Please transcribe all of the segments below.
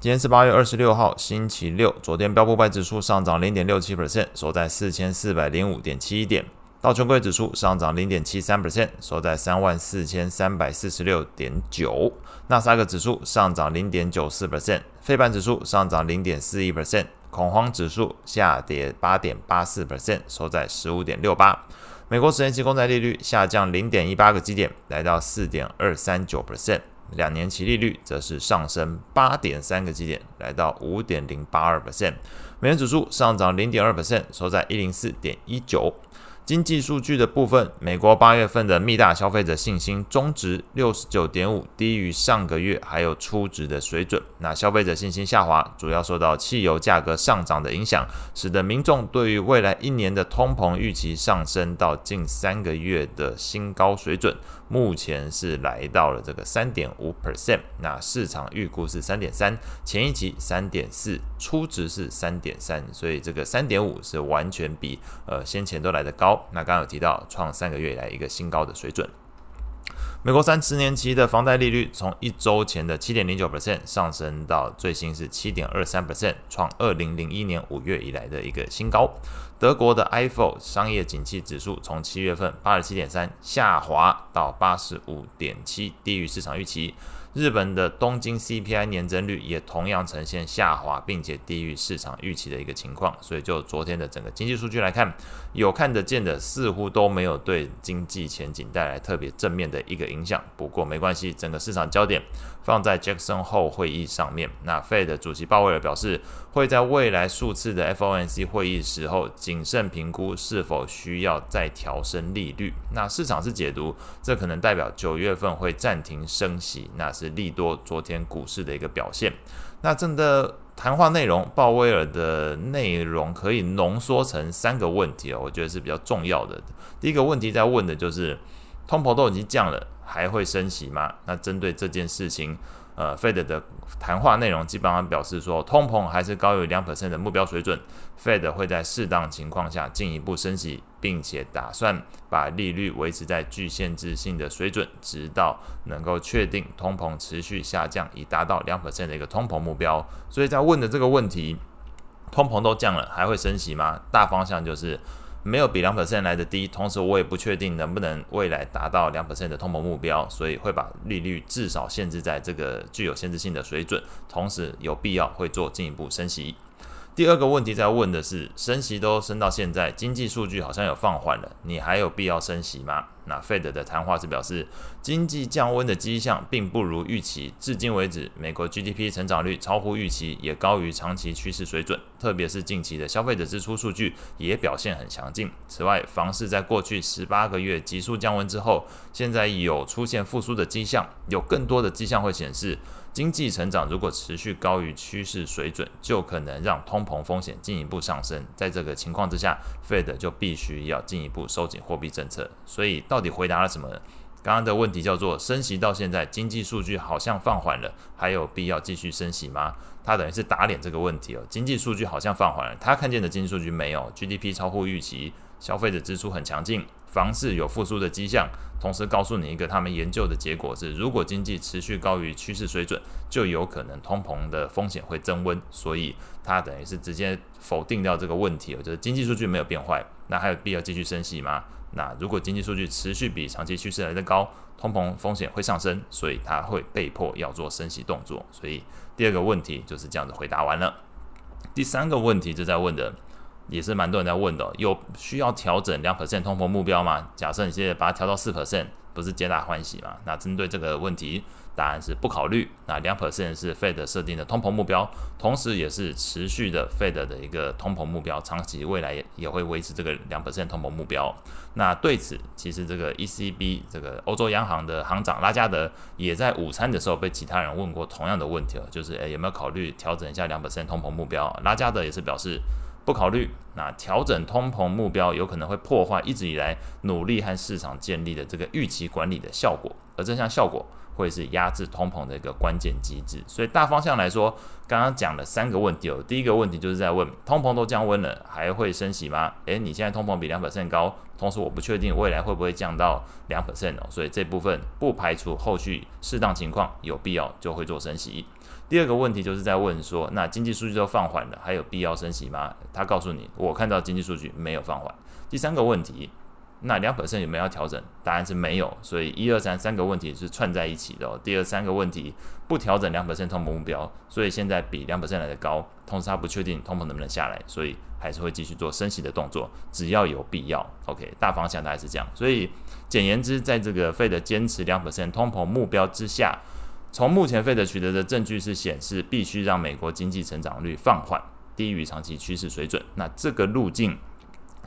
今天是八月二十六号，星期六。昨天标普五百指数上涨零点六七 percent，收在四千四百零五点七一点。道琼斯指数上涨零点七三 percent，收在三万四千三百四十六点九。纳斯达克指数上涨零点九四 percent，费半指数上涨零点四一 percent。恐慌指数下跌八点八四 percent，收在十五点六八。美国十年期公债利率下降零点一八个基点，来到四点二三九 percent。两年期利率则是上升八点三个基点，来到五点零八二 percent。美元指数上涨零点二 percent，收在一零四点一九。经济数据的部分，美国八月份的密大消费者信心终值六十九点五，低于上个月还有初值的水准。那消费者信心下滑，主要受到汽油价格上涨的影响，使得民众对于未来一年的通膨预期上升到近三个月的新高水准。目前是来到了这个三点五 percent，那市场预估是三点三，前一期三点四，初值是三点三，所以这个三点五是完全比呃先前都来的高。那刚刚有提到创三个月以来一个新高的水准。美国三十年期的房贷利率从一周前的七点零九 percent 上升到最新是七点二三 percent，创二零零一年五月以来的一个新高。德国的 Ifo 商业景气指数从七月份八十七点三下滑到八十五点七，低于市场预期。日本的东京 CPI 年增率也同样呈现下滑，并且低于市场预期的一个情况。所以就昨天的整个经济数据来看，有看得见的，似乎都没有对经济前景带来特别正面的一个影响。不过没关系，整个市场焦点放在 Jackson 后会议上面。那 Fed 主席鲍威尔表示，会在未来数次的 FOMC 会议时候谨慎评估是否需要再调升利率。那市场是解读，这可能代表九月份会暂停升息，那是利多昨天股市的一个表现。那真的谈话内容，鲍威尔的内容可以浓缩成三个问题哦，我觉得是比较重要的。第一个问题在问的就是，通膨都已经降了，还会升息吗？那针对这件事情。呃，Fed 的谈话内容基本上表示说，通膨还是高于两 percent 的目标水准，Fed 会在适当情况下进一步升息，并且打算把利率维持在具限制性的水准，直到能够确定通膨持续下降，以达到两 percent 的一个通膨目标。所以在问的这个问题，通膨都降了，还会升息吗？大方向就是。没有比两 percent 来的低，同时我也不确定能不能未来达到两 percent 的通膨目标，所以会把利率至少限制在这个具有限制性的水准，同时有必要会做进一步升息。第二个问题在问的是，升息都升到现在，经济数据好像有放缓了，你还有必要升息吗？那 Fed 的谈话是表示，经济降温的迹象并不如预期。至今为止，美国 GDP 成长率超乎预期，也高于长期趋势水准。特别是近期的消费者支出数据也表现很强劲。此外，房市在过去十八个月急速降温之后，现在有出现复苏的迹象。有更多的迹象会显示，经济成长如果持续高于趋势水准，就可能让通膨风险进一步上升。在这个情况之下，Fed 就必须要进一步收紧货币政策。所以到到底回答了什么？刚刚的问题叫做升息到现在，经济数据好像放缓了，还有必要继续升息吗？他等于是打脸这个问题哦。经济数据好像放缓了，他看见的经济数据没有，GDP 超乎预期，消费者支出很强劲，房市有复苏的迹象。同时告诉你一个他们研究的结果是，如果经济持续高于趋势水准，就有可能通膨的风险会增温。所以它等于是直接否定掉这个问题哦，就是经济数据没有变坏，那还有必要继续升息吗？那如果经济数据持续比长期趋势来得高，通膨风险会上升，所以它会被迫要做升息动作。所以第二个问题就是这样子回答完了。第三个问题就在问的，也是蛮多人在问的，有需要调整两 percent 通膨目标吗？假设你现在把它调到四 percent，不是皆大欢喜吗？那针对这个问题。答案是不考虑。那两 percent 是 Fed 设定的通膨目标，同时也是持续的 Fed 的一个通膨目标，长期未来也也会维持这个两 percent 通膨目标。那对此，其实这个 ECB 这个欧洲央行的行长拉加德也在午餐的时候被其他人问过同样的问题，就是诶有没有考虑调整一下两 percent 通膨目标？拉加德也是表示不考虑。那调整通膨目标有可能会破坏一直以来努力和市场建立的这个预期管理的效果，而这项效果。会是压制通膨的一个关键机制，所以大方向来说，刚刚讲了三个问题哦。第一个问题就是在问，通膨都降温了，还会升息吗？诶，你现在通膨比两 percent 高，同时我不确定未来会不会降到两 percent 哦，所以这部分不排除后续适当情况有必要就会做升息。第二个问题就是在问说，那经济数据都放缓了，还有必要升息吗？他告诉你，我看到经济数据没有放缓。第三个问题。那两百分有没有要调整？答案是没有，所以一二三三个问题是串在一起的哦。第二三个问题不调整两百分通膨目标，所以现在比两百分来的高，同时他不确定通膨能不能下来，所以还是会继续做升息的动作，只要有必要。OK，大方向大概是这样。所以简言之，在这个费的坚持两百分通膨目标之下，从目前费的取得的证据是显示，必须让美国经济成长率放缓，低于长期趋势水准。那这个路径。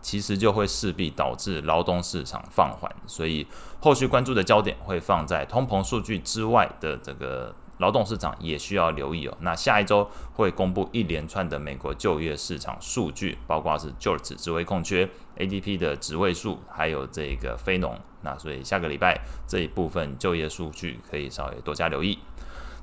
其实就会势必导致劳动市场放缓，所以后续关注的焦点会放在通膨数据之外的这个劳动市场，也需要留意哦。那下一周会公布一连串的美国就业市场数据，包括是 jobs 职位空缺、ADP 的职位数，还有这个非农。那所以下个礼拜这一部分就业数据可以稍微多加留意。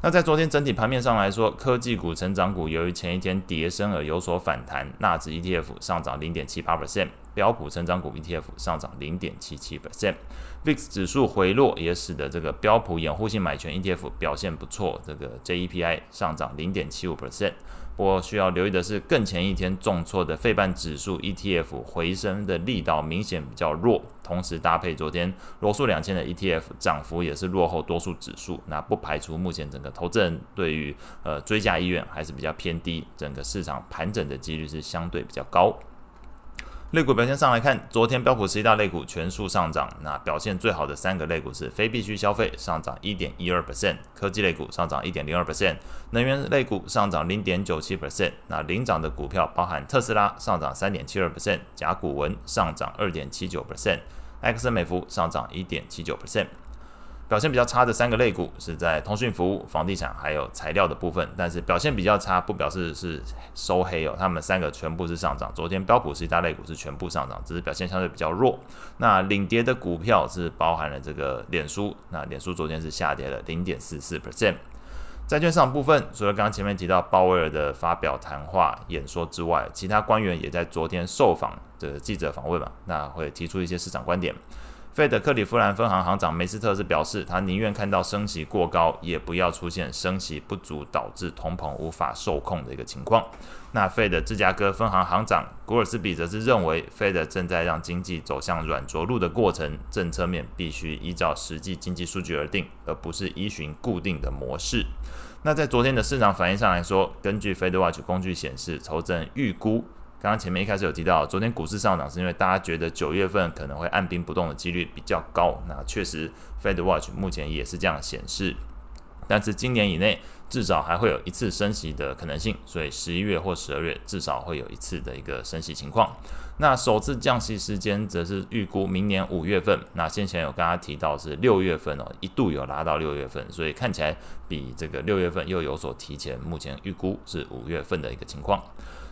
那在昨天整体盘面上来说，科技股、成长股由于前一天跌升而有所反弹，纳指 ETF 上涨零点七八 percent，标普成长股 ETF 上涨零点七七 percent，VIX 指数回落也使得这个标普掩护性买权 ETF 表现不错，这个 JEPI 上涨零点七五 percent。不过需要留意的是，更前一天重挫的费半指数 ETF 回升的力道明显比较弱，同时搭配昨天罗素两千的 ETF 涨幅也是落后多数指数，那不排除目前整个投资人对于呃追加意愿还是比较偏低，整个市场盘整的几率是相对比较高。类股表现上来看，昨天标普十一大类股全数上涨。那表现最好的三个类股是非必需消费上涨一点一二 percent，科技类股上涨一点零二 percent，能源类股上涨零点九七 percent。那领涨的股票包含特斯拉上涨三点七二 percent，甲骨文上涨二点七九 percent，埃克森美孚上涨一点七九 percent。表现比较差的三个类股是在通讯服务、房地产还有材料的部分，但是表现比较差不表示是收黑哦，他们三个全部是上涨。昨天标普十大类股是全部上涨，只是表现相对比较弱。那领跌的股票是包含了这个脸书，那脸书昨天是下跌了零点四四 percent。债券市场部分，除了刚刚前面提到鲍威尔的发表谈话演说之外，其他官员也在昨天受访的记者访问嘛，那会提出一些市场观点。费德克里夫兰分行行长梅斯特是表示，他宁愿看到升息过高，也不要出现升息不足导致通膨无法受控的一个情况。那费德芝加哥分行行长古尔斯比则是认为，费德正在让经济走向软着陆的过程，政策面必须依照实际经济数据而定，而不是依循固定的模式。那在昨天的市场反应上来说，根据 FedWatch 工具显示，投资人预估。刚刚前面一开始有提到，昨天股市上涨是因为大家觉得九月份可能会按兵不动的几率比较高。那确实，FedWatch 目前也是这样显示。但是今年以内至少还会有一次升息的可能性，所以十一月或十二月至少会有一次的一个升息情况。那首次降息时间则是预估明年五月份。那先前有跟大家提到是六月份哦，一度有拉到六月份，所以看起来比这个六月份又有所提前。目前预估是五月份的一个情况。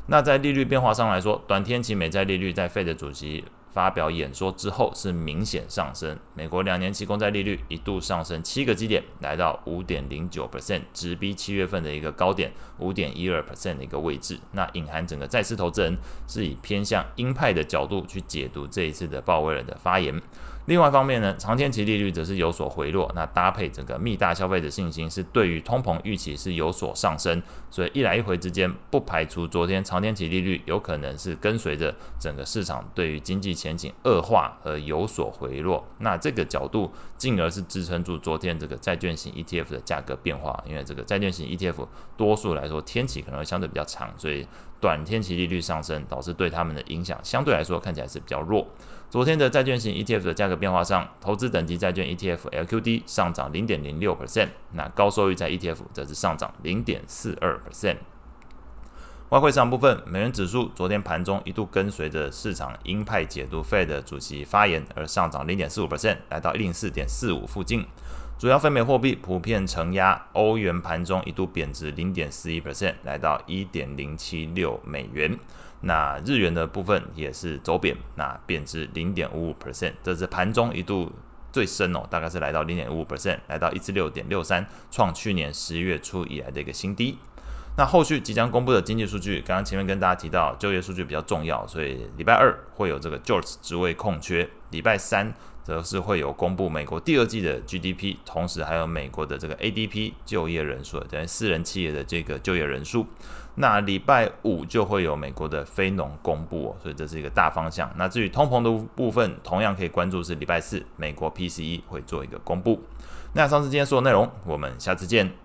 那在利率变化上来说，短天期美债利率在费德主席发表演说之后是明显上升。美国两年期公债利率一度上升七个基点，来到五点零九 percent，直逼七月份的一个高点五点一二 percent 的一个位置。那隐含整个债市投资人是以偏向鹰派的角度去解读这一次的鲍威尔的发言。另外一方面呢，长天期利率则是有所回落，那搭配整个密大消费者信心是对于通膨预期是有所上升，所以一来一回之间，不排除昨天长天期利率有可能是跟随着整个市场对于经济前景恶化而有所回落。那这个角度进而是支撑住昨天这个债券型 ETF 的价格变化，因为这个债券型 ETF 多数来说天期可能会相对比较长，所以短天期利率上升导致对他们的影响相对来说看起来是比较弱。昨天的债券型 ETF 的价格变化上，投资等级债券 ETF LQD 上涨零点零六 percent，那高收益债 ETF 则是上涨零点四二 percent。外汇市场部分，美元指数昨天盘中一度跟随着市场鹰派解读 Fed 主席发言而上涨零点四五 percent，来到一零四点四五附近。主要非美货币普遍承压，欧元盘中一度贬值零点四一 percent，来到一点零七六美元。那日元的部分也是走贬，那贬值零点五五 percent，这是盘中一度最深哦，大概是来到零点五五 percent，来到一至六点六三，创去年十一月初以来的一个新低。那后续即将公布的经济数据，刚刚前面跟大家提到就业数据比较重要，所以礼拜二会有这个 George 职位空缺，礼拜三则是会有公布美国第二季的 GDP，同时还有美国的这个 ADP 就业人数，等于私人企业的这个就业人数。那礼拜五就会有美国的非农公布哦，所以这是一个大方向。那至于通膨的部分，同样可以关注是礼拜四美国 PCE 会做一个公布。那上次今天所有内容，我们下次见。